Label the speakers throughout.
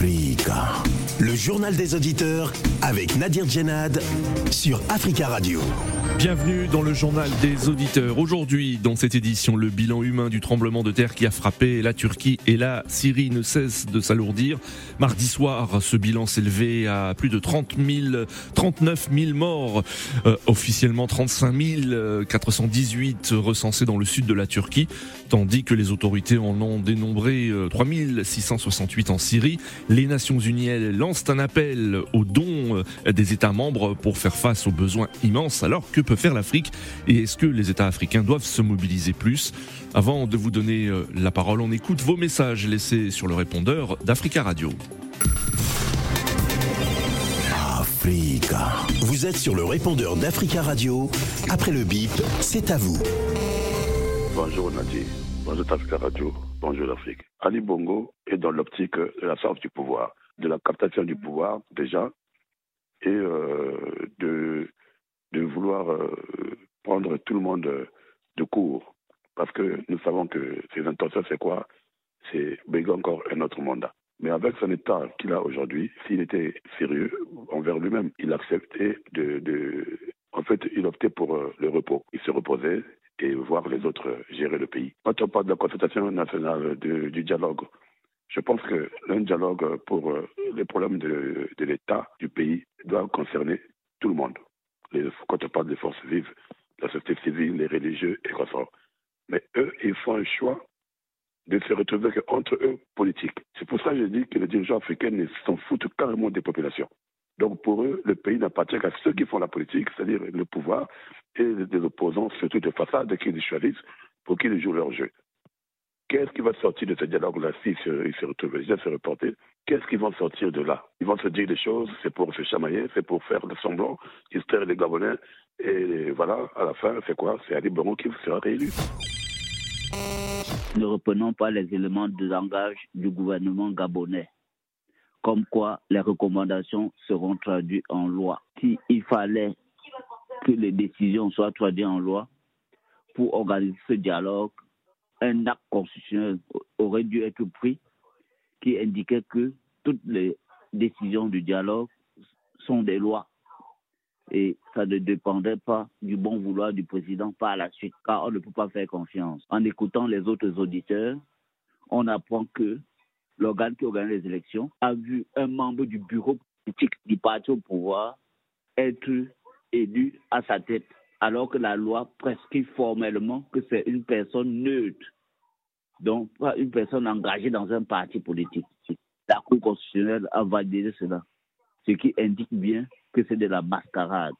Speaker 1: Africa. Le journal des auditeurs avec Nadir Djenad sur Africa Radio.
Speaker 2: Bienvenue dans le journal des auditeurs. Aujourd'hui, dans cette édition, le bilan humain du tremblement de terre qui a frappé la Turquie et la Syrie ne cesse de s'alourdir. Mardi soir, ce bilan s'élevait à plus de 30 000, 39 000 morts, euh, officiellement 35 418 recensés dans le sud de la Turquie, tandis que les autorités en ont dénombré 3 euh, 668 en Syrie. Les Nations Unies lancent un appel aux dons euh, des États membres pour faire face aux besoins immenses, alors que peut faire l'Afrique et est-ce que les États africains doivent se mobiliser plus? Avant de vous donner euh, la parole, on écoute vos messages laissés sur le répondeur d'Africa Radio.
Speaker 1: Africa. Vous êtes sur le répondeur d'Africa Radio. Après le bip, c'est à vous.
Speaker 3: Bonjour Nadia. Bonjour Africa Radio. Bonjour l'Afrique. Ali Bongo est dans l'optique de la sorte du pouvoir, de la captation du pouvoir déjà, et euh, de de vouloir euh, prendre tout le monde de court. Parce que nous savons que ses intentions, c'est quoi? C'est bégayer encore un autre mandat. Mais avec son état qu'il a aujourd'hui, s'il était sérieux envers lui-même, il acceptait de, de, En fait, il optait pour euh, le repos. Il se reposait et voir les autres gérer le pays. Quand on parle de la consultation nationale du dialogue, je pense que un dialogue pour euh, les problèmes de, l'État, du pays, doit concerner tout le monde les, quand on parle des forces vives, la société civile, les religieux et consorts. Mais eux, ils font un choix de se retrouver entre eux politiques. C'est pour ça que je dis que les dirigeants africains s'en foutent carrément des populations. Donc pour eux, le pays n'appartient qu'à ceux qui font la politique, c'est-à-dire le pouvoir, et les opposants, surtout de façade, qui les choisissent pour qu'ils jouent leur jeu. Qu'est-ce qui va sortir de ce dialogue-là s'ils se, retrouvent déjà se reporter? Qu'est-ce qu'ils vont sortir de là? Ils vont se dire des choses, c'est pour se chamailler, c'est pour faire de semblant, distraire les Gabonais. Et voilà, à la fin, c'est quoi? C'est Ali Bongo qui sera réélu.
Speaker 4: Ne reprenons pas les éléments de langage du gouvernement gabonais, comme quoi les recommandations seront traduites en loi. S'il fallait que les décisions soient traduites en loi pour organiser ce dialogue, un acte constitutionnel aurait dû être pris qui indiquait que toutes les décisions du dialogue sont des lois. Et ça ne dépendait pas du bon vouloir du président par la suite, car on ne peut pas faire confiance. En écoutant les autres auditeurs, on apprend que l'organe qui organise les élections a vu un membre du bureau politique du parti au pouvoir être élu à sa tête alors que la loi prescrit formellement que c'est une personne neutre, donc pas une personne engagée dans un parti politique. La Cour constitutionnelle a validé cela, ce qui indique bien que c'est de la mascarade.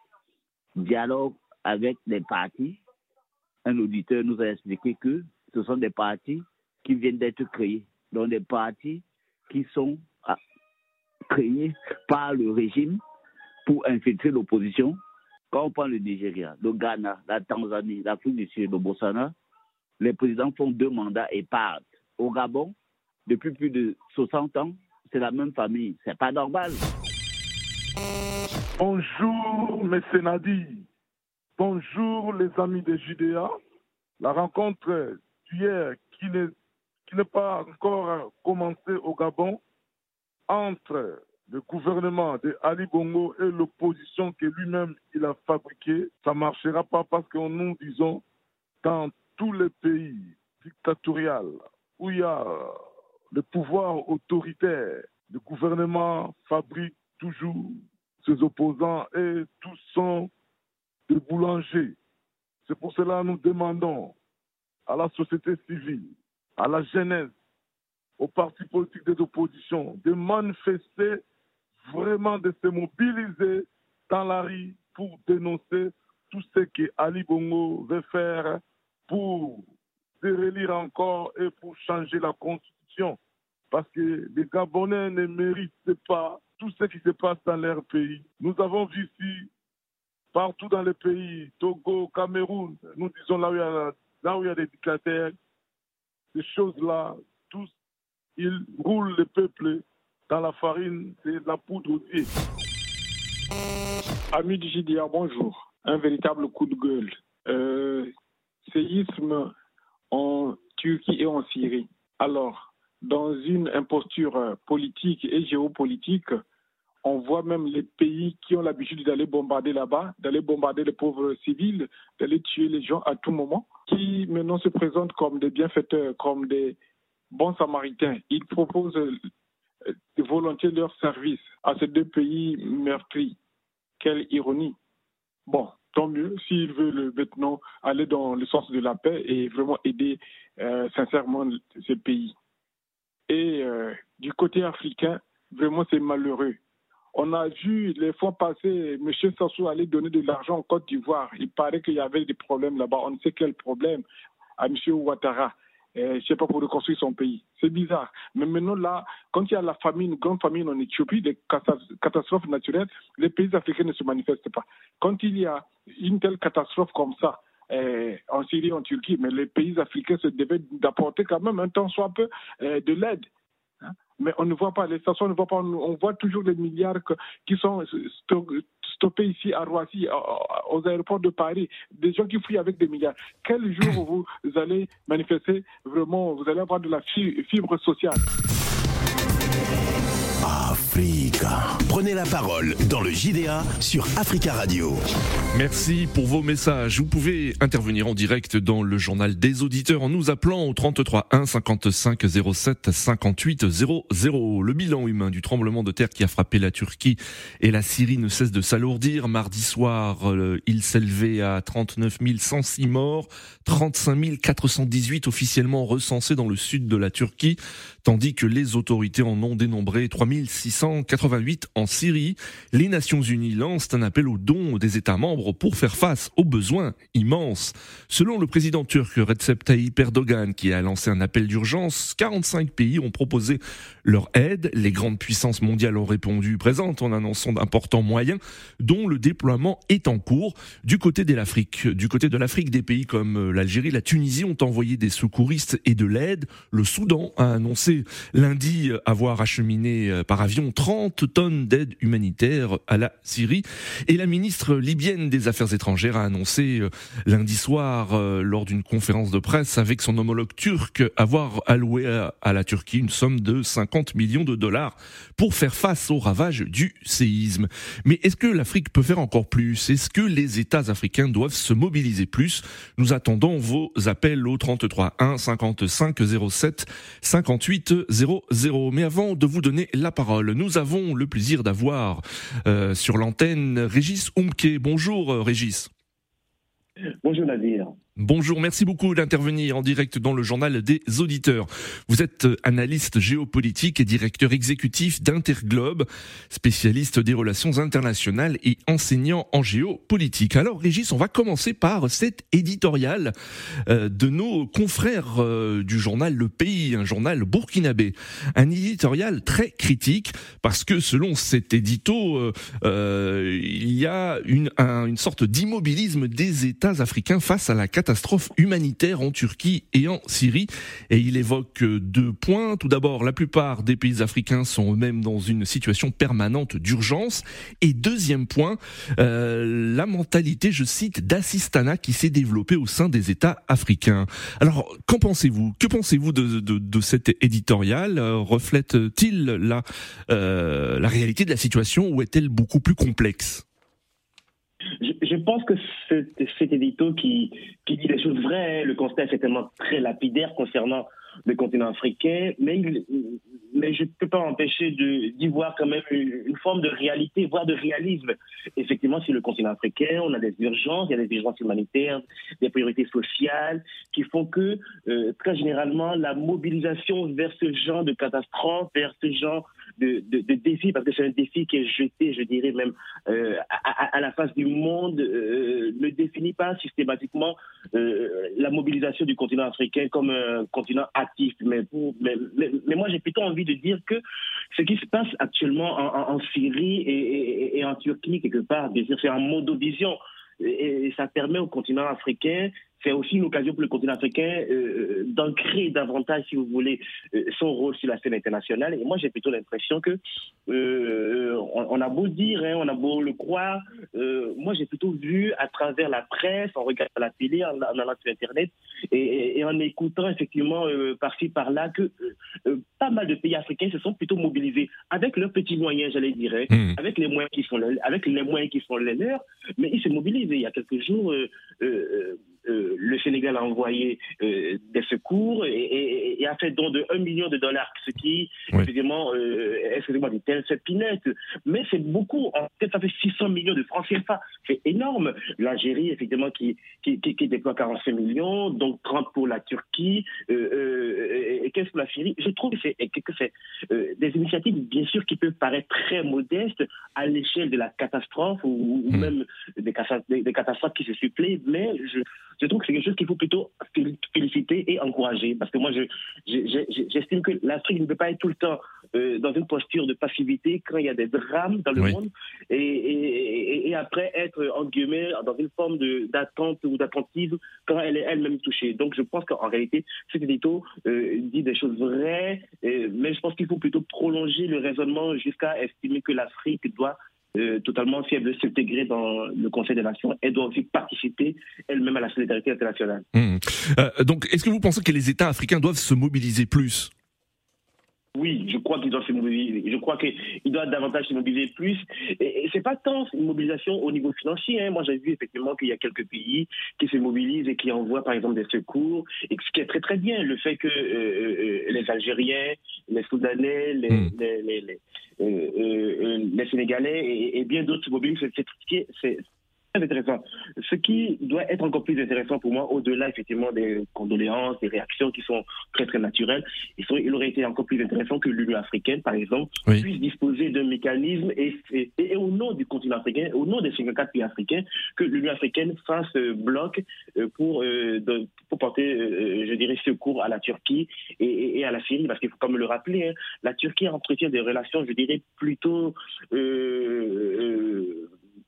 Speaker 4: Dialogue avec les partis, un auditeur nous a expliqué que ce sont des partis qui viennent d'être créés, donc des partis qui sont ah, créés par le régime pour infiltrer l'opposition quand on prend le Nigeria, le Ghana, la Tanzanie, l'Afrique du Sud, le Botswana, les présidents font deux mandats et partent. Au Gabon, depuis plus de 60 ans, c'est la même famille. C'est pas normal.
Speaker 5: Bonjour, mes Sénadis. Bonjour, les amis de Judéa. La rencontre d'hier, qui n'est pas encore commencée au Gabon, entre le gouvernement de Ali Bongo et l'opposition que lui-même il a fabriquée, ça ne marchera pas parce que nous disons dans tous les pays dictatoriaux où il y a le pouvoir autoritaire, le gouvernement fabrique toujours ses opposants et tous sont des boulangers. C'est pour cela que nous demandons à la société civile, à la jeunesse, aux partis politiques des oppositions de manifester vraiment de se mobiliser dans la rue pour dénoncer tout ce que Ali Bongo veut faire pour se relire encore et pour changer la constitution. Parce que les Gabonais ne méritent pas tout ce qui se passe dans leur pays. Nous avons vu ici, partout dans les pays, Togo, Cameroun, nous disons là où il y a, là où il y a des dictateurs, ces choses-là, tous, ils roulent le peuple dans la farine, c'est la poudre aussi.
Speaker 6: Ami du JDA, bonjour. Un véritable coup de gueule. Euh, séisme en Turquie et en Syrie. Alors, dans une imposture politique et géopolitique. On voit même les pays qui ont l'habitude d'aller bombarder là-bas, d'aller bombarder les pauvres civils, d'aller tuer les gens à tout moment, qui maintenant se présentent comme des bienfaiteurs, comme des bons samaritains. Ils proposent volontiers leur service à ces deux pays meurtris. Quelle ironie. Bon, tant mieux s'ils veulent maintenant aller dans le sens de la paix et vraiment aider euh, sincèrement ces pays. Et euh, du côté africain, vraiment c'est malheureux. On a vu les fois passés M. Sassou aller donner de l'argent en Côte d'Ivoire. Il paraît qu'il y avait des problèmes là-bas. On ne sait quel problème à M. Ouattara. Euh, je sais pas, pour reconstruire son pays. C'est bizarre. Mais maintenant, là, quand il y a la famine, grande famine en Éthiopie, des catastrophes naturelles, les pays africains ne se manifestent pas. Quand il y a une telle catastrophe comme ça, euh, en Syrie, en Turquie, mais les pays africains se devaient d'apporter quand même un temps soit peu euh, de l'aide. Hein. Mais on ne voit pas, les stations ne voient pas, on voit toujours des milliards qui sont stoppés ici à Roissy, aux aéroports de Paris, des gens qui fuient avec des milliards. Quel jour vous allez manifester vraiment, vous allez avoir de la fibre sociale?
Speaker 1: Prenez la parole dans le JDA sur Africa Radio.
Speaker 2: Merci pour vos messages. Vous pouvez intervenir en direct dans le journal des auditeurs en nous appelant au 33 1 55 07 58 00. Le bilan humain du tremblement de terre qui a frappé la Turquie et la Syrie ne cesse de s'alourdir. Mardi soir, euh, il s'élevait à 39 106 morts, 35 418 officiellement recensés dans le sud de la Turquie, tandis que les autorités en ont dénombré 3688 en Syrie. Les Nations Unies lancent un appel aux dons des États membres pour faire face aux besoins immenses. Selon le président turc Recep Tayyip Erdogan, qui a lancé un appel d'urgence, 45 pays ont proposé leur aide. Les grandes puissances mondiales ont répondu présentes en annonçant d'importants moyens, dont le déploiement est en cours. Du côté de l'Afrique, du côté de l'Afrique, des pays comme l'Algérie, la Tunisie ont envoyé des secouristes et de l'aide. Le Soudan a annoncé lundi avoir acheminé euh, par avion 30 tonnes d'aide humanitaire à la Syrie. Et la ministre libyenne des Affaires étrangères a annoncé euh, lundi soir, euh, lors d'une conférence de presse avec son homologue turc, avoir alloué à la Turquie une somme de 50 millions de dollars pour faire face aux ravages du séisme. Mais est-ce que l'Afrique peut faire encore plus? Est-ce que les États africains doivent se mobiliser plus? Nous attendons vos appels au 33 1 55 07 58 00. Mais avant de vous donner la parole, nous avons le plaisir d'avoir euh, sur l'antenne Régis Umke. Bonjour euh, Régis.
Speaker 7: Bonjour Nadir.
Speaker 2: Bonjour, merci beaucoup d'intervenir en direct dans le journal des auditeurs. Vous êtes analyste géopolitique et directeur exécutif d'Interglobe, spécialiste des relations internationales et enseignant en géopolitique. Alors Régis, on va commencer par cet éditorial euh, de nos confrères euh, du journal Le Pays, un journal burkinabé. Un éditorial très critique parce que selon cet édito, euh, il y a une, une sorte d'immobilisme des États africains face à la catastrophe catastrophe humanitaire en Turquie et en Syrie. Et il évoque deux points. Tout d'abord, la plupart des pays africains sont eux-mêmes dans une situation permanente d'urgence. Et deuxième point, euh, la mentalité, je cite, d'assistanat qui s'est développée au sein des États africains. Alors, qu'en pensez-vous? Que pensez-vous de, de, de, cet éditorial euh, Reflète-t-il la, euh, la réalité de la situation ou est-elle beaucoup plus complexe?
Speaker 7: Je, pense que cet édito qui, dit les choses vraies, le constat est certainement très lapidaire concernant le continent africain, mais, mais je ne peux pas empêcher d'y voir quand même une, forme de réalité, voire de réalisme. Effectivement, sur le continent africain, on a des urgences, il y a des urgences humanitaires, des priorités sociales qui font que, euh, très généralement, la mobilisation vers ce genre de catastrophe, vers ce genre de, de, défi, parce que c'est un défi qui est jeté, je dirais même, euh, à, la face du monde, euh, ne définit pas systématiquement euh, la mobilisation du continent africain comme un continent actif. Mais, mais, moi, j'ai plutôt envie de dire que ce qui se passe actuellement en, Syrie et, et, en Turquie, quelque part, c'est un mode de vision et, ça permet au continent africain, c'est aussi une occasion pour le continent africain euh, d'ancrer davantage, si vous voulez, euh, son rôle sur la scène internationale. Et moi, j'ai plutôt l'impression que euh, on, a beau dire, hein, on a beau le croire, euh, moi, j'ai plutôt vu à travers la presse, en regardant la télé, en, allant sur Internet et, et, en écoutant effectivement par-ci par-là que pas mal de pays africains se sont plutôt mobilisés avec leurs petits moyens, j'allais dire, hein,
Speaker 2: Hmm.
Speaker 7: avec les moyens qui sont les, avec les moyens qui sont les leurs, mais ils se mobilisent. Il y a quelques jours, euh, le Sénégal a envoyé euh, des secours et, et- et a fait don de 1 million de dollars, ce qui,
Speaker 2: Oui.
Speaker 7: évidemment, euh, excusez-moi, c'est pinette, mais c'est beaucoup. En fait, ça fait 600 millions de francs CFA. C'est énorme. L'Algérie, effectivement, qui, qui, qui, qui déploie 45 millions, donc 30 pour la Turquie, euh, et 15 pour la Syrie. Je trouve que c'est que c'est, des initiatives, bien sûr, qui peuvent paraître très modestes à l'échelle de la catastrophe ou, ou
Speaker 2: Mm.
Speaker 7: même des, des- des catastrophes qui se suppléent, mais je, je trouve que c'est quelque chose qu'il faut plutôt fél- féliciter et encourager. Parce que moi, je- je- je- j'estime que l'Afrique ne peut pas être tout le temps euh, dans une posture de passivité quand il y a des drames dans le
Speaker 2: Oui.
Speaker 7: monde et, et- et- et après être, en guillemets, dans une forme d'attente ou d'attentisme quand elle est elle-même touchée. Donc, je pense qu'en réalité, cet édito euh, dit des choses vraies, euh, mais je pense qu'il faut plutôt prolonger le raisonnement jusqu'à estimer que l'Afrique doit euh, totalement, elle veut s'intégrer dans le Conseil des Nations, elle doit aussi participer elle-même à la solidarité internationale.
Speaker 2: Hmm. Euh, donc, est-ce que vous pensez que les États africains doivent se mobiliser plus?
Speaker 7: Oui, je crois qu'ils doivent se mobiliser. Je crois qu'ils doivent davantage se mobiliser plus. Et, et c'est pas tant une mobilisation au niveau financier. hein. Moi, j'ai vu effectivement qu'il y a quelques pays qui se mobilisent et qui envoient, par exemple, des secours. Et ce qui est très très bien, le fait que euh, euh, les Algériens, les Soudanais, les,
Speaker 2: Mm.
Speaker 7: les, les, les, euh, euh, les Sénégalais et, et bien d'autres se mobilisent, c'est- intéressant. Ce qui doit être encore plus intéressant pour moi, au-delà effectivement des condoléances, des réactions qui sont très très naturelles, il, aurait été encore plus intéressant que l'Union africaine, par exemple,
Speaker 2: Oui.
Speaker 7: puisse disposer d'un mécanisme et, et- et au nom du continent africain, au nom des 54 pays africains, que l'Union africaine fasse euh, bloc euh, pour, euh, de- pour porter, euh, je dirais, secours à la Turquie et, à la Syrie, parce qu'il faut quand même le rappeler, hein, la Turquie entretient des relations, je dirais, plutôt,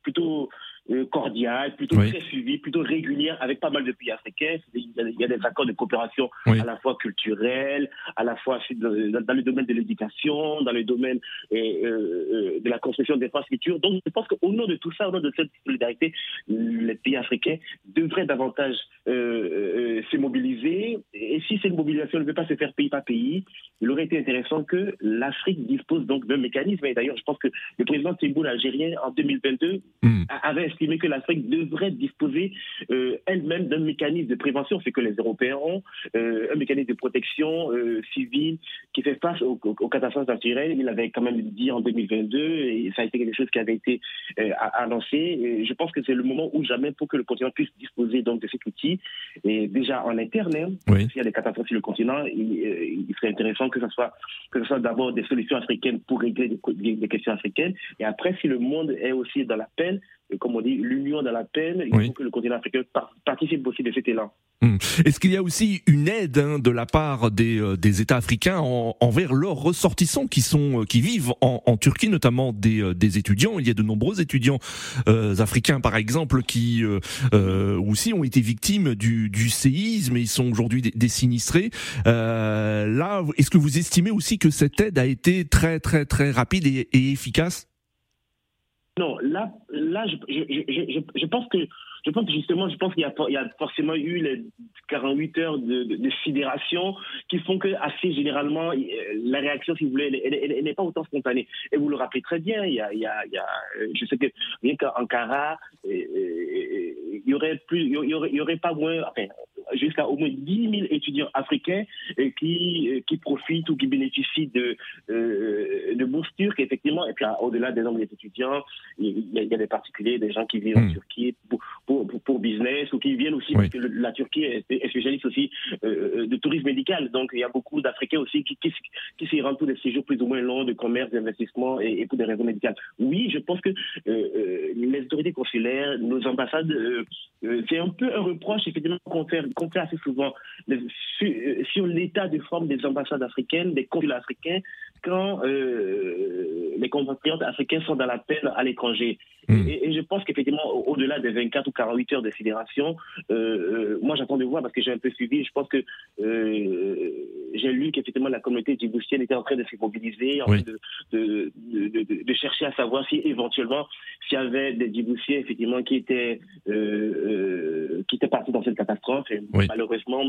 Speaker 7: plutôt euh, cordiales, plutôt
Speaker 2: Oui.
Speaker 7: très suivies, plutôt régulières avec pas mal de pays africains. Il y a, il y a des accords de coopération
Speaker 2: Oui.
Speaker 7: à la fois culturels, à la fois dans, dans le domaine de l'éducation, dans le domaine euh, euh, de la construction d'infrastructures. Donc, je pense qu'au nom de tout ça, au nom de cette solidarité, les pays africains devraient davantage euh, euh, se mobiliser. Et si cette mobilisation ne peut pas se faire pays par pays, il aurait été intéressant que l'Afrique dispose donc d'un mécanisme. Et d'ailleurs, je pense que le président Thibault algérien, en 2022,
Speaker 2: Hmm.
Speaker 7: avait estimé que l'Afrique devrait disposer euh, elle-même d'un mécanisme de prévention, c'est que les Européens ont, euh, un mécanisme de protection euh, civile qui fait face aux, catastrophes naturelles. Il avait quand même dit en 2022, et ça a été quelque chose qui avait été annoncé. Et je pense que c'est le moment où jamais pour que le continent puisse disposer donc de cet outil. Et déjà en interne, hein,
Speaker 2: Oui.
Speaker 7: s'il y a des catastrophes sur le continent, il, il serait intéressant que ce soit que ce soit d'abord des solutions africaines pour régler des, des- questions africaines. Et après, si le monde est aussi dans la peine, comme on dit, l'union dans la peine, il
Speaker 2: Oui.
Speaker 7: faut que le continent africain par- participe aussi de cet élan.
Speaker 2: Est-ce qu'il y a aussi une aide hein, de la part des, euh, des États africains en- envers leurs ressortissants qui sont euh, qui vivent en, en Turquie, notamment des, euh, des étudiants? Il y a de nombreux étudiants euh, africains, par exemple, qui euh, euh, aussi ont été victimes du, du séisme et ils sont aujourd'hui des, des sinistrés. Euh, là, est-ce que vous estimez aussi que cette aide a été très très très rapide et, et efficace?
Speaker 7: Non, là, là, je, je, je, pense que je pense que justement, je pense qu'il y y a forcément eu les 48 heures de, de, sidération qui font que assez généralement, euh, la réaction, si vous voulez, elle, n'est pas autant spontanée. Et vous le rappelez très bien, il y a, il y a, euh, je sais que rien qu'à Ankara, euh, il y aurait il y aurait, aurait pas moins, enfin, jusqu'à au moins 10 000 étudiants africains euh, qui, euh, qui profitent ou qui bénéficient de, euh, de bourses turques, effectivement. Et puis, euh, au-delà des nombres des étudiants, il y, a, il y a des particuliers, des gens qui vivent
Speaker 2: Hmm.
Speaker 7: en Turquie pour, pour, pour- pour business ou qui viennent aussi,
Speaker 2: Oui.
Speaker 7: parce que le- la Turquie est, est spécialiste aussi euh, de tourisme médical. Donc, il y a beaucoup d'Africains aussi qui, qui, qui s'y rendent pour des séjours plus ou moins longs de commerce, d'investissement et, et pour des raisons médicales. Oui, je pense que euh, les autorités consulaires, nos ambassades, c'est un peu un reproche effectivement qu'on fait, fait assez souvent sur, euh, sur l'état de forme des ambassades africaines, des consulats africains, quand euh, les compatriotes africains sont dans la peine à l'étranger.
Speaker 2: Hmm.
Speaker 7: Et, et je pense qu'effectivement, au- au-delà des 24 ou 48 heures de fédération, euh, moi j'attends de voir parce que j'ai un peu suivi. Je pense que euh, j'ai lu qu'effectivement la communauté djiboutienne était en train de se mobiliser, en
Speaker 2: Oui.
Speaker 7: train de, de, de, de- de chercher à savoir si éventuellement s'il y avait des djiboutiens effectivement qui étaient euh, euh, qui étaient partis dans cette catastrophe. Et
Speaker 2: Oui.
Speaker 7: Malheureusement,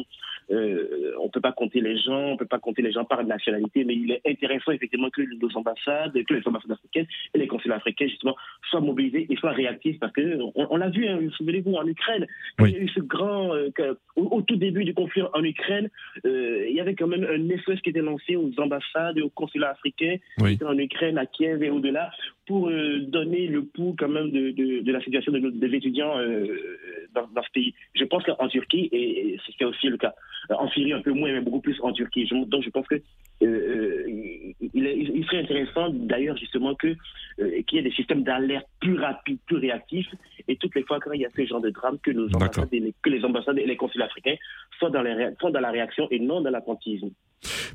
Speaker 7: euh, on peut pas compter les gens, on peut pas compter les gens par nationalité, mais il est intéressant effectivement que nos ambassades, que les ambassades africaines et les consulats africains justement soient mobilisés et soient réactifs parce que on, on l'a vu, hein, souvenez-vous en Ukraine,
Speaker 2: Oui.
Speaker 7: il y a eu ce grand euh, que- au, au tout début du conflit en Ukraine, il y avait quand même un SOS qui était lancé aux ambassades et aux consulats africains
Speaker 2: Oui.
Speaker 7: qui étaient en Ukraine, à Kiev et au-delà, pour euh, donner le pouls quand même de, de, de la situation de nos- des étudiants euh, dans, dans ce pays. Je pense qu'en Turquie, et, c'est aussi le cas, euh, en Syrie un peu moins, mais beaucoup plus en Turquie. Donc je pense que euh, il, est- il serait intéressant d'ailleurs justement que euh, qu'il y ait des systèmes d'alerte plus rapides, plus réactifs, et toutes les fois quand il y a ce genre de drame, que nos ambassades, et les, que les ambassades et les consulats africains soient dans, les dans la réaction et non dans l'attentisme.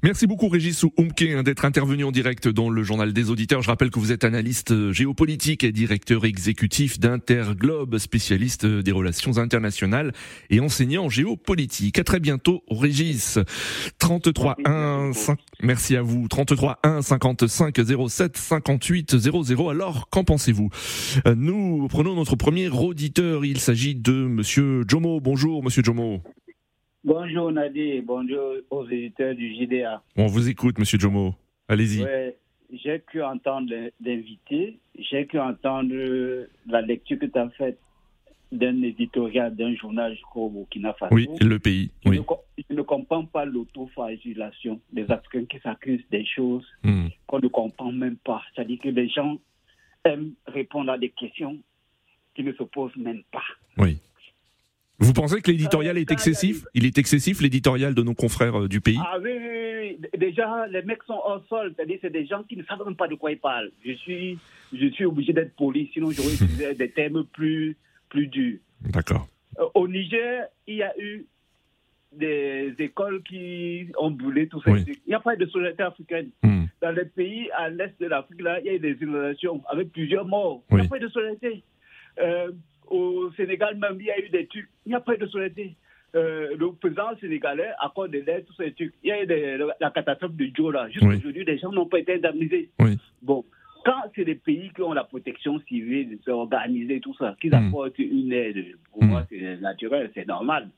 Speaker 2: Merci beaucoup Régis Oumke hein, d'être intervenu en direct dans le journal des auditeurs. Je rappelle que vous êtes analyste euh, géopolitique et directeur exécutif d'Interglobe, spécialiste euh, des relations internationales et enseignant en géopolitique. À très bientôt Régis. 33 1 5 Merci à vous. 33 1 55 07 58 00. Alors, qu'en pensez-vous? Euh, Nous prenons notre premier auditeur. Il s'agit de monsieur Jomo. Bonjour monsieur Jomo.
Speaker 8: Bonjour Nadi, bonjour aux éditeurs du JDA.
Speaker 2: On vous écoute monsieur Jomo. Allez-y.
Speaker 8: Ouais, j'ai cru entendre l'invité, j'ai cru entendre euh, la lecture que tu as faite d'un éditorial d'un journal, je crois, au Burkina Faso.
Speaker 2: Oui, le pays.
Speaker 8: Je,
Speaker 2: Oui.
Speaker 8: ne, co- je ne comprends pas l'autoflagellation des Africains qui s'accusent des choses
Speaker 2: Hmm.
Speaker 8: qu'on ne comprend même pas. C'est-à-dire que les gens aiment répondre à des questions qui ne se posent même pas.
Speaker 2: Oui. Vous pensez que l'éditorial
Speaker 8: Euh,
Speaker 2: est excessif? Il est excessif, l'éditorial de nos confrères euh, du pays?
Speaker 8: Ah oui, oui, oui. Déjà, les mecs sont hors sol. C'est-à-dire c'est des gens qui ne savent même pas de quoi ils parlent. Je suis, je suis obligé d'être poli, sinon j'aurais utilisé des termes plus, plus durs.
Speaker 2: D'accord.
Speaker 8: Euh, au Niger, il y a eu des écoles qui ont brûlé tout ça.
Speaker 2: Oui.
Speaker 8: Il n'y a pas de solidarité africaine.
Speaker 2: Hmm.
Speaker 8: Dans les pays à l'est de l'Afrique, là, il y a eu des inondations avec plusieurs morts. Il n'y a pas de solidarité. Euh, au Sénégal même, il y a eu des trucs. Il n'y a pas eu de solidarité. Euh, le président sénégalais accorde des lettres, tous ces trucs. Il y a eu des- la catastrophe de là. Jusqu'à
Speaker 2: Oui.
Speaker 8: aujourd'hui, les gens n'ont pas été indemnisés.
Speaker 2: Oui.
Speaker 8: Bon, quand c'est des pays qui ont la protection civile, c'est organisé, tout ça, qu'ils
Speaker 2: Hmm.
Speaker 8: apportent une aide, pour
Speaker 2: Hmm.
Speaker 8: moi, c'est naturel, c'est normal.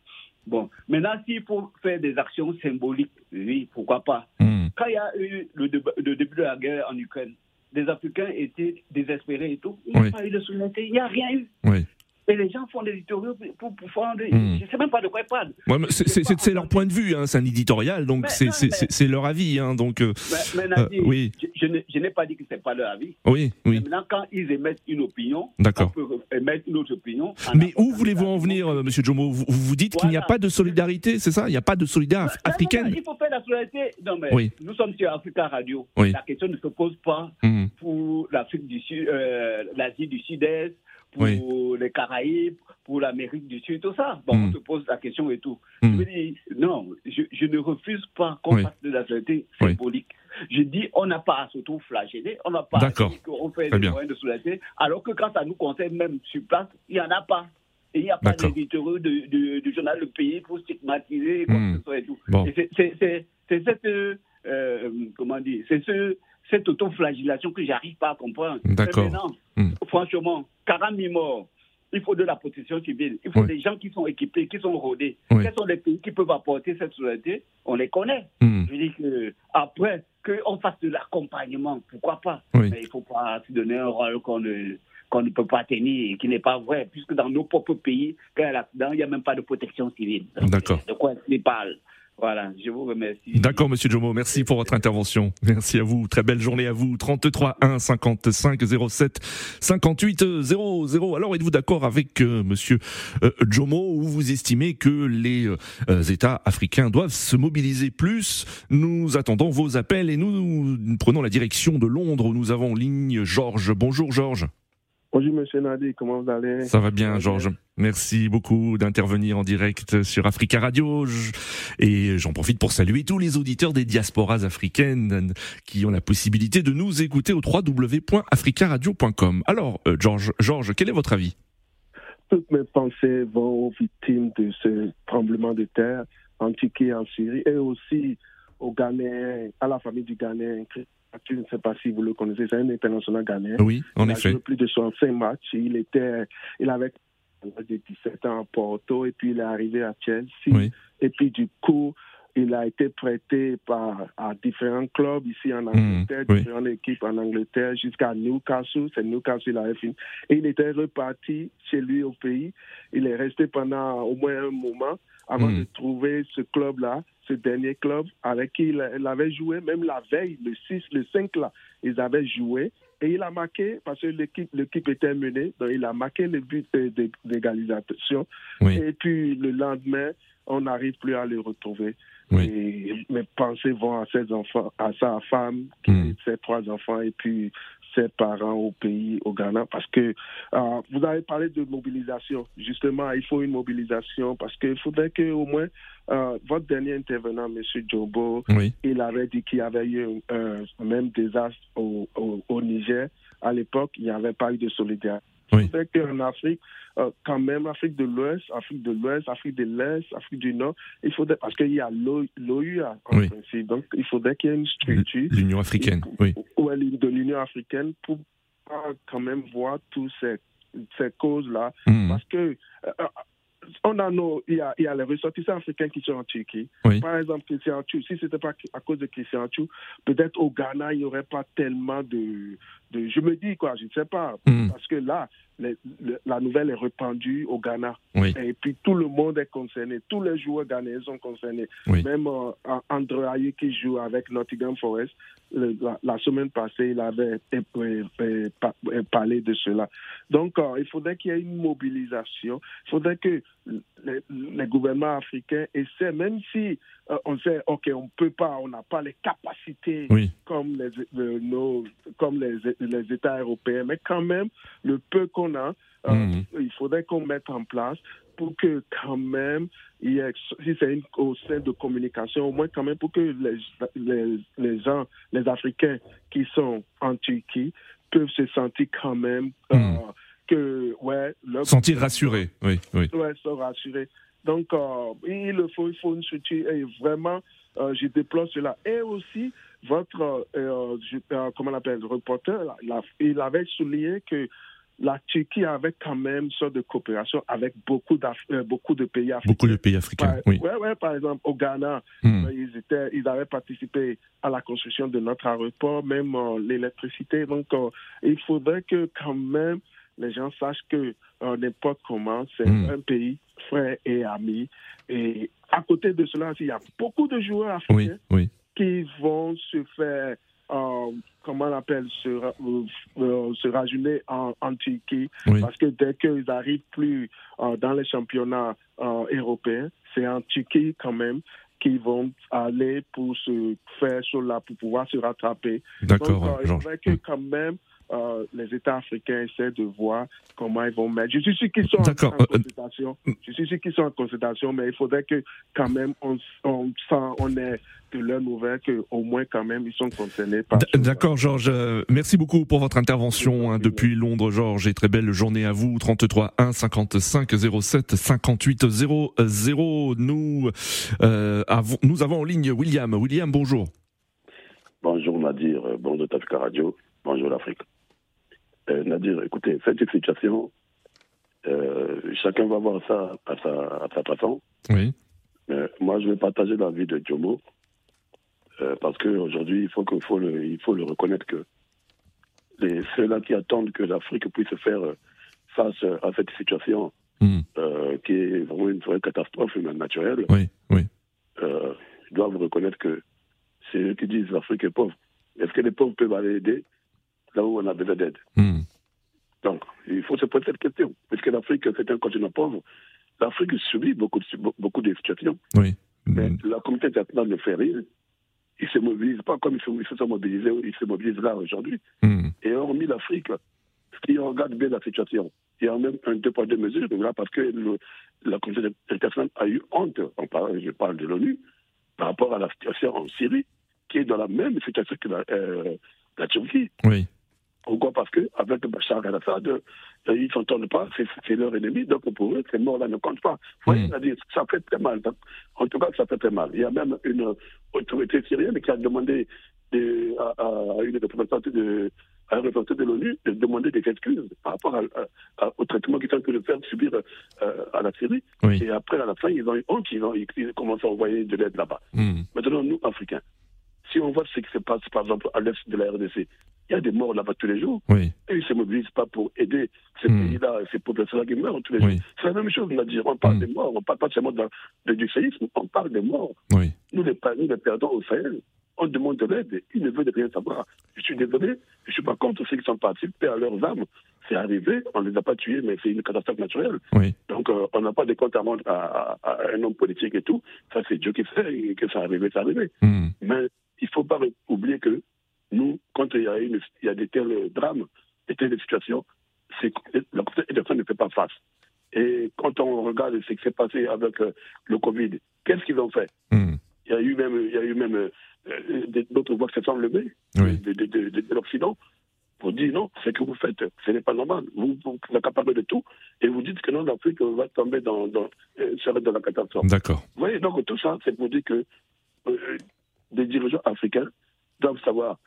Speaker 8: Bon, maintenant, s'il faut faire des actions symboliques, oui, pourquoi pas.
Speaker 2: Hmm.
Speaker 8: Quand il y a eu le, début de la guerre en Ukraine, les Africains étaient désespérés et tout. Il n'y a
Speaker 2: Oui.
Speaker 8: pas eu de solidarité, il n'y a rien eu.
Speaker 2: Oui.
Speaker 8: Et les gens font des éditoriaux pour, pour faire.
Speaker 2: Hmm.
Speaker 8: Je ne sais même pas de quoi ils parlent.
Speaker 2: Ouais, mais c'est- leur point de vue, hein, c'est un éditorial, donc
Speaker 8: Mais
Speaker 2: c'est
Speaker 8: mais-
Speaker 2: leur avis. Hein, donc, euh,
Speaker 8: Mais, mais
Speaker 2: Euh, oui.
Speaker 8: je, n'ai- pas dit que ce n'est pas leur avis.
Speaker 2: oui, oui.
Speaker 8: Mais maintenant, quand ils émettent une opinion, on peut émettre une autre opinion.
Speaker 2: Mais où voulez-vous en venir,
Speaker 8: arguments.
Speaker 2: euh, Jomo? Vous, vous dites qu'il n'y a pas de solidarité, c'est ça? Il n'y a pas de solidarité
Speaker 8: Non, non,
Speaker 2: africaine?
Speaker 8: il faut faire la solidarité. Non, mais
Speaker 2: Oui.
Speaker 8: nous sommes sur Africa Radio. La question ne se pose pas
Speaker 2: Hmm.
Speaker 8: pour l'Afrique du Sud, euh, l'Asie du Sud-Est, pour
Speaker 2: Oui.
Speaker 8: les Caraïbes, pour l'Amérique du Sud, tout ça. Bon,
Speaker 2: Mm.
Speaker 8: on se pose la question et tout.
Speaker 2: Mm.
Speaker 8: Je veux dire, non, je, je ne refuse pas qu'on
Speaker 2: Oui.
Speaker 8: fasse de la solidarité
Speaker 2: Oui.
Speaker 8: symbolique. Je dis, on n'a pas à s'auto-flageller, on n'a pas à dire qu'on fait des moyens de solidarité, alors que quand ça nous concerne même sur place, il n'y en a pas. Et il n'y a pas de- de- du journal Le Pays pour stigmatiser quoi
Speaker 2: Mm.
Speaker 8: que ce soit et tout.
Speaker 2: Bon.
Speaker 8: C'est- cette, euh, comment dire, c'est ce, cette auto-flagellation que j'arrive pas à comprendre.
Speaker 2: D'accord.
Speaker 8: Mais maintenant,
Speaker 2: Mm.
Speaker 8: franchement, 40 000 morts, il faut de la protection civile, il faut
Speaker 2: Oui.
Speaker 8: des gens qui sont équipés, qui sont rodés.
Speaker 2: Oui.
Speaker 8: Quels sont les pays qui peuvent apporter cette solidarité On les connaît.
Speaker 2: Hmm.
Speaker 8: Je dis que après, qu'on fasse de l'accompagnement, pourquoi pas?
Speaker 2: Oui.
Speaker 8: Mais il ne faut pas se donner un rôle qu'on ne, qu'on ne peut pas tenir et qui n'est pas vrai, puisque dans nos propres pays, quand il y a l'accident, il n'y a même pas de protection civile.
Speaker 2: D'accord.
Speaker 8: De quoi il parle? Voilà, je vous remercie.
Speaker 2: D'accord, Monsieur Jomo, merci pour votre intervention. Merci à vous. Très belle journée à vous. 33 1 55 07 58 00. Alors, êtes-vous d'accord avec euh, Monsieur euh, Jomo ou vous estimez que les euh, États africains doivent se mobiliser plus? Nous attendons vos appels et nous, nous prenons la direction de Londres où nous avons en ligne Georges. Bonjour Georges.
Speaker 9: Bonjour Monsieur Nadi, comment vous allez?
Speaker 2: Ça va bien, Georges. Merci beaucoup d'intervenir en direct sur Africa Radio. Et j'en profite pour saluer tous les auditeurs des diasporas africaines qui ont la possibilité de nous écouter au www.africaradio.com. Alors, euh, Georges, Georges, quel est votre avis?
Speaker 9: Toutes mes pensées vont aux victimes de ce tremblement de terre en Turquie en Syrie et aussi aux Ghanéens, à la famille du Ghanéen je ne sais pas si vous le connaissez, c'est un international ghanéen.
Speaker 2: Oui, en
Speaker 9: il
Speaker 2: effet.
Speaker 9: A joué plus de 65 matchs. Il était, il avait 17 ans à Porto et puis il est arrivé à Chelsea.
Speaker 2: Oui.
Speaker 9: Et puis du coup, il a été prêté par, à différents clubs ici en Angleterre,
Speaker 2: Mmh, oui.
Speaker 9: différentes équipes en Angleterre, jusqu'à Newcastle. C'est Newcastle, il avait fini. Et il était reparti chez lui au pays. Il est resté pendant au moins un moment avant
Speaker 2: Mmh.
Speaker 9: de trouver ce club-là, ce dernier club avec qui il, il avait joué, même la veille, le 6, le 5 là, ils avaient joué. Et il a marqué, parce que l'équipe, l'équipe était menée, donc il a marqué le but de- d'égalisation.
Speaker 2: Oui.
Speaker 9: Et puis le lendemain, on n'arrive plus à le retrouver.
Speaker 2: Oui.
Speaker 9: Et mes pensées vont à ses enfants, à sa femme, qui
Speaker 2: Mm.
Speaker 9: ses trois enfants, et puis ses parents au pays, au Ghana, parce que euh, vous avez parlé de mobilisation. Justement, il faut une mobilisation parce qu'il faudrait que au moins euh, votre dernier intervenant, M. Jobo,
Speaker 2: Oui.
Speaker 9: il avait dit qu'il y avait eu un, un même désastre au, au, au Niger. À l'époque, il n'y avait pas eu de solidarité.
Speaker 2: Oui.
Speaker 9: Qu'en Afrique, euh, quand même, Afrique de l'Ouest, Afrique de l'Ouest, Afrique de l'Est, Afrique du Nord, il faudrait, parce qu'il y a l'OU en
Speaker 2: Oui.
Speaker 9: principe, donc il faudrait qu'il y ait une structure
Speaker 2: L'Union africaine, oui.
Speaker 9: ouais, de l'Union africaine pour euh, quand même voir toutes ces, ces causes-là.
Speaker 2: Mmh.
Speaker 9: Parce que euh, on a nos, il y a, il y a les ressortissants africains qui sont en Turquie.
Speaker 2: Oui.
Speaker 9: Par exemple, Christian Chou, si ce n'était pas à cause de Christian Chou, peut-être au Ghana, il n'y aurait pas tellement de, de. Je me dis, quoi, je ne sais pas.
Speaker 2: Mm.
Speaker 9: Parce que là, les- le- la nouvelle est répandue au Ghana.
Speaker 2: Oui.
Speaker 9: Et puis tout le monde est concerné. Tous les joueurs ghanéens sont concernés.
Speaker 2: Oui.
Speaker 9: Même euh, André Ayew qui joue avec Nottingham Forest, le- la, la semaine passée, il avait euh, euh, euh, pa- parlé de cela. Donc, il faudrait qu'il y ait une mobilisation. Il faudrait que les, les gouvernements africains essaient, même si on sait, OK, on ne peut pas, on n'a pas les capacités
Speaker 2: Oui.
Speaker 9: comme les, nos, comme les, les États européens, mais quand même, le peu qu'on a, euh,
Speaker 2: Mhm.
Speaker 9: il faudrait qu'on mette en place pour que quand même, il y ait, si c'est une- au sein de communication, au moins quand même pour que les, les, les gens, les Africains qui sont en Turquie peuvent se sentir quand même euh,
Speaker 2: Mhm.
Speaker 9: que, ouais, leur
Speaker 2: Sentir rassuré, oui, oui.
Speaker 9: Ouais, se rassurer. Donc, euh, il le faut, il faut une structure et vraiment, euh, je déplore cela. Et aussi, votre, euh, euh, comment on appelle, le reporter, il, a- il avait souligné que la Turquie avait quand même une sorte de coopération avec beaucoup, euh, beaucoup de pays africains.
Speaker 2: Beaucoup de pays africains,
Speaker 9: Par,
Speaker 2: oui.
Speaker 9: ouais, ouais, par exemple, au Ghana,
Speaker 2: Mm.
Speaker 9: euh, ils, étaient, ils avaient participé à la construction de notre aéroport, même euh, l'électricité. Donc, il faudrait que quand même les gens sachent que n'importe comment, c'est
Speaker 2: Mm.
Speaker 9: un pays frère et ami. Et à côté de cela, il y a beaucoup de joueurs
Speaker 2: Oui,
Speaker 9: africains
Speaker 2: oui.
Speaker 9: Qui vont se faire, euh, comment on appelle, se, euh, euh, se rajeunir en, en Turquie.
Speaker 2: Oui.
Speaker 9: Parce que dès qu'ils arrivent plus dans les championnats européens, c'est en Turquie quand même qu'ils vont aller pour se faire cela, pour pouvoir se rattraper.
Speaker 2: D'accord,
Speaker 9: Donc, euh, faudrait que quand même euh, les États africains essaient de voir comment ils vont mettre. Je suis sûr qu'ils sont en,
Speaker 2: D'accord,
Speaker 9: en
Speaker 2: euh,
Speaker 9: consultation. Je suis sûr qu'ils sont en consultation, mais il faudrait que quand même on, on sent, on ait de leurs nouvelles, qu'au moins quand même ils sont concernés par.
Speaker 2: D'accord, Georges. euh, Merci beaucoup pour votre intervention hein, depuis Londres, Georges. Et très belle journée à vous. 33 1 55 07 58 00. Nous, euh, avons, nous avons en ligne William. William, bonjour.
Speaker 3: Bonjour Nadir, euh, bonjour Tafika Radio, bonjour l'Afrique. Euh, Nadir, écoutez, cette situation, euh, chacun va voir ça à sa, à sa façon.
Speaker 2: Oui.
Speaker 3: Mais moi, je vais partager l'avis de Jomo, euh, parce qu'aujourd'hui, il faut, que, faut le, il faut le reconnaître que les, ceux-là qui attendent que l'Afrique puisse faire euh, face à cette situation
Speaker 2: Mm.
Speaker 3: euh, qui est vraiment une vraie catastrophe naturelle,
Speaker 2: Oui, oui.
Speaker 3: euh, doivent reconnaître que c'est eux qui disent l'Afrique est pauvre. Est-ce que les pauvres peuvent aller aider là où on a besoin d'aide?
Speaker 2: Mm.
Speaker 3: Donc, il faut se poser cette question. Puisque l'Afrique, c'est un continent pauvre, l'Afrique subit beaucoup de, beaucoup de situations.
Speaker 2: Oui.
Speaker 3: Mais
Speaker 2: Mm.
Speaker 3: la communauté internationale ne fait rien. Ils ne se mobilisent pas comme ils se, sont mobilisés, ils se mobilisent là aujourd'hui.
Speaker 2: Mm.
Speaker 3: Et hormis l'Afrique, si on regarde bien la situation, il y a même un deux poids deux mesures, là, parce que le, la communauté internationale a eu honte, on parle, je parle de l'ONU, par rapport à la situation en Syrie, qui est dans la même situation que la, euh, la Turquie.
Speaker 2: Oui.
Speaker 3: Pourquoi? Parce qu'avec Bachar el-Assad, euh, ils ne s'entendent pas, c'est leur ennemi, donc pour eux, ces morts-là ne comptent pas. Vous voyez,
Speaker 2: Mm.
Speaker 3: ça fait très mal. En tout cas, ça fait très mal. Il y a même une autorité syrienne qui a demandé de- à, à une représentante de, à un représentant de l'ONU de demander des excuses par rapport à- à- à- au traitement qu'ils sont en train de faire subir euh, à la Syrie.
Speaker 2: Oui.
Speaker 3: Et après, à la fin, ils ont eu honte, ils ont, ils, ils commencent à envoyer de l'aide là-bas.
Speaker 2: Hmm.
Speaker 3: Maintenant, nous, Africains, si on voit ce qui se passe, par exemple, à l'est de la RDC, il y a des morts là-bas tous les jours.
Speaker 2: Oui.
Speaker 3: Et ils ne se mobilisent pas pour aider ces
Speaker 2: Hmm.
Speaker 3: pays-là, ces populations-là qui meurent tous les
Speaker 2: Oui.
Speaker 3: jours. C'est la même chose, dit. On parle
Speaker 2: Hmm.
Speaker 3: des morts, on ne parle pas seulement de, de- du séisme, on parle des morts.
Speaker 2: Oui.
Speaker 3: Nous, les, nous, les perdants au Sahel, on demande de l'aide, ils ne veulent rien savoir. Je suis désolé, je ne suis pas contre ceux qui sont partis, paix à leurs âmes. C'est arrivé, on ne les a pas tués, mais c'est une catastrophe naturelle.
Speaker 2: Oui.
Speaker 3: Donc, euh, on n'a pas de compte à rendre à, à- à un homme politique et tout. Ça, c'est Dieu qui fait, et que ça arrivé, ça arrivé.
Speaker 2: Hmm.
Speaker 3: Mais il ne faut pas oublier que nous, quand il y a, une, il y a des tels drames, des telles situations, c'est la communauté ne fait pas face. Et quand on regarde ce qui s'est passé avec euh, le Covid, qu'est-ce qu'ils ont fait?
Speaker 2: Hmm.
Speaker 3: Il y a eu même, il y a eu même euh, d'autres voix qui se sont levées
Speaker 2: Oui.
Speaker 3: de, de- de- de- de l'Occident pour dire non, ce que vous faites, ce n'est pas normal. Vous, vous êtes capable de tout et vous dites que non, l'Afrique va tomber dans, dans, euh, dans la catastrophe.
Speaker 2: D'accord.
Speaker 3: Vous voyez, donc tout ça, c'est pour dire que euh, des dirigeants africains doivent savoir,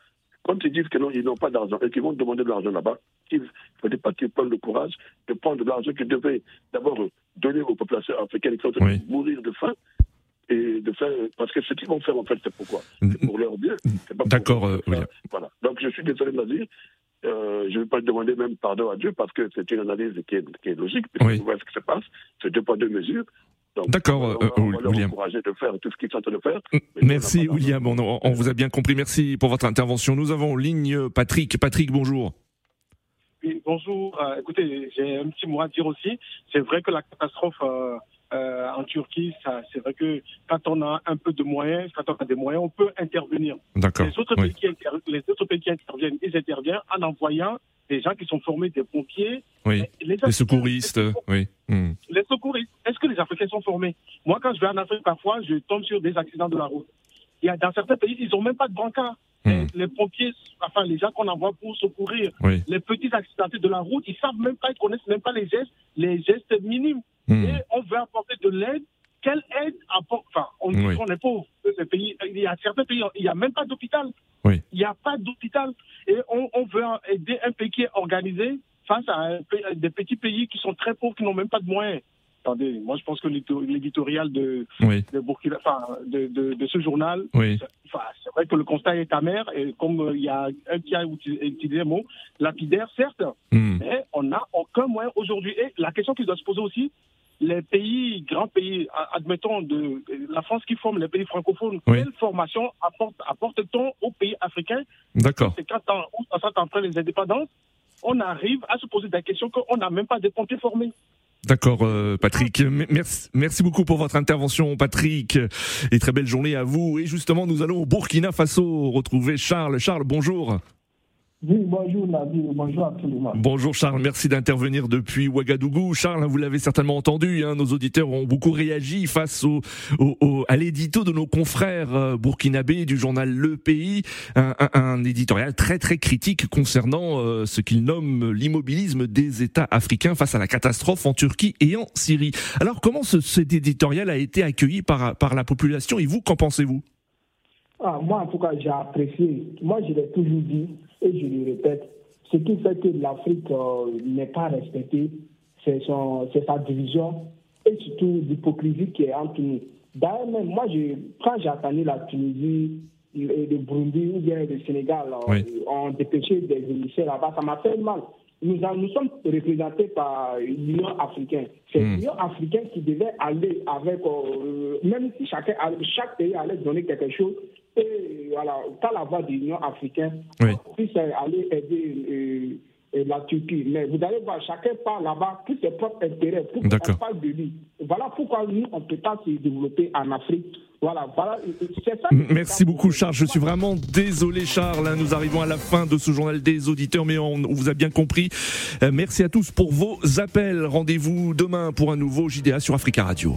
Speaker 3: quand ils disent que non, ils n'ont pas d'argent et qu'ils vont demander de l'argent là-bas, il ne faudrait pas qu'ils prennent le courage de prendre de l'argent qu'ils devaient d'abord donner aux populations africaines qui sont en train
Speaker 2: Oui.
Speaker 3: de mourir de faim. Et de faire, parce que ce qu'ils vont faire, en fait, c'est pourquoi? C'est pour leur bien. pas
Speaker 2: D'accord, euh,
Speaker 3: Voilà. Donc, je suis désolé de le dire. Euh, je ne vais pas demander même pardon à Dieu parce que c'est une analyse qui est, qui est logique.
Speaker 2: Oui.
Speaker 3: On voit ce qui se passe? C'est deux poids, deux mesures.
Speaker 2: D'accord, euh,
Speaker 3: leur
Speaker 2: William.
Speaker 3: encourager de faire tout ce qu'ils sont en train de faire.
Speaker 2: Merci
Speaker 3: on
Speaker 2: William, on, on vous a bien compris. Merci pour votre intervention. Nous avons en ligne Patrick. Patrick, bonjour.
Speaker 10: Oui, bonjour. Euh, écoutez, j'ai un petit mot à dire aussi. C'est vrai que la catastrophe euh, euh, en Turquie, c'est vrai que quand on a un peu de moyens, quand on a des moyens, on peut intervenir.
Speaker 2: D'accord.
Speaker 10: Les autres,
Speaker 2: Oui.
Speaker 10: pays qui inter- les autres pays qui interviennent, ils interviennent en envoyant des gens qui sont formés, des pompiers,
Speaker 2: Oui.
Speaker 10: les,
Speaker 2: secouristes. Oui. Hmm.
Speaker 10: les secouristes. Est-ce que les Africains sont formés? Moi, quand je vais en Afrique, parfois, je tombe sur des accidents de la route. Il y a, dans certains pays, ils n'ont même pas de brancard.
Speaker 2: Hmm.
Speaker 10: Les, les pompiers, enfin, les gens qu'on envoie pour secourir,
Speaker 2: Oui.
Speaker 10: les petits accidentés de la route, ils savent même pas, ils connaissent même pas les gestes, les gestes minimes.
Speaker 2: Hmm.
Speaker 10: Et on veut apporter de l'aide. Quelle aide apporte Enfin, on dit
Speaker 2: Oui.
Speaker 10: qu'on est pauvre. que Ces pays, il y a certains pays, il n'y a même pas d'hôpital.
Speaker 2: Oui.
Speaker 10: Il n'y a pas d'hôpital. Et on, on veut aider un pays qui est organisé face à un des petits pays qui sont très pauvres, qui n'ont même pas de moyens. Attendez, moi je pense que l'édito- l'éditorial de,
Speaker 2: Oui.
Speaker 10: de, Burkina, de, de, de ce journal,
Speaker 2: Oui.
Speaker 10: c'est- vrai que le constat est amer, et comme euh, il y a un qui a utilisé le mot lapidaire, certes,
Speaker 2: Hmm.
Speaker 10: mais on n'a aucun moyen aujourd'hui. Et la question qui doit se poser aussi, les pays, grands pays, admettons de la France qui forme les pays francophones,
Speaker 2: Oui.
Speaker 10: quelle formation apporte, apporte-t-on aux pays africains?
Speaker 2: D'accord.
Speaker 10: C'est quand on, 60 ans après les indépendances, on arrive à se poser des questions qu'on n'a même pas de pompiers formés.
Speaker 2: D'accord, euh, Patrick. Merci, merci beaucoup pour votre intervention, Patrick. Et très belle journée à vous. Et justement, nous allons au Burkina Faso retrouver Charles. Charles, bonjour.
Speaker 11: Oui, bonjour Nabi, bonjour à tout le monde.
Speaker 2: Bonjour Charles, merci d'intervenir depuis Ouagadougou. Charles, vous l'avez certainement entendu, hein, nos auditeurs ont beaucoup réagi face au, au- au- à l'édito de nos confrères euh, burkinabés du journal Le Pays, un, un- un éditorial très très critique concernant euh, ce qu'ils nomment l'immobilisme des États africains face à la catastrophe en Turquie et en Syrie. Alors comment ce, cet éditorial a été accueilli par, par la population et vous, qu'en pensez-vous?
Speaker 11: Ah, moi, en tout cas, j'ai apprécié. Moi, je l'ai toujours dit et je le répète. Ce qui fait que l'Afrique euh, n'est pas respectée, c'est son- c'est sa division et surtout l'hypocrisie qui est entre nous. D'ailleurs, même moi, je, quand j'ai attendu la Tunisie, le, le Burundi ou bien le Sénégal euh,
Speaker 2: Oui.
Speaker 11: ont dépêché des émissaires là-bas, ça m'a fait mal. Nous, nous sommes représentés par l'Union africaine. C'est
Speaker 2: Hmm.
Speaker 11: l'Union africaine qui devait aller avec, euh, même si chacun, chaque pays allait donner quelque chose, et voilà, par la voie de l'Union africaine,
Speaker 2: Oui.
Speaker 11: puisse aller aider euh, euh, la Turquie. Mais vous allez voir, chacun part là-bas pour ses propres intérêts, pour qu'on parle de lui. Voilà pourquoi nous, on ne peut pas se développer en Afrique Voilà, voilà, c'est ça.
Speaker 2: Merci beaucoup Charles. Je suis vraiment désolé Charles. hein. Nous arrivons à la fin de ce journal des auditeurs, mais on, on vous a bien compris. Euh, merci à tous pour vos appels. Rendez-vous demain pour un nouveau JDA sur Africa Radio.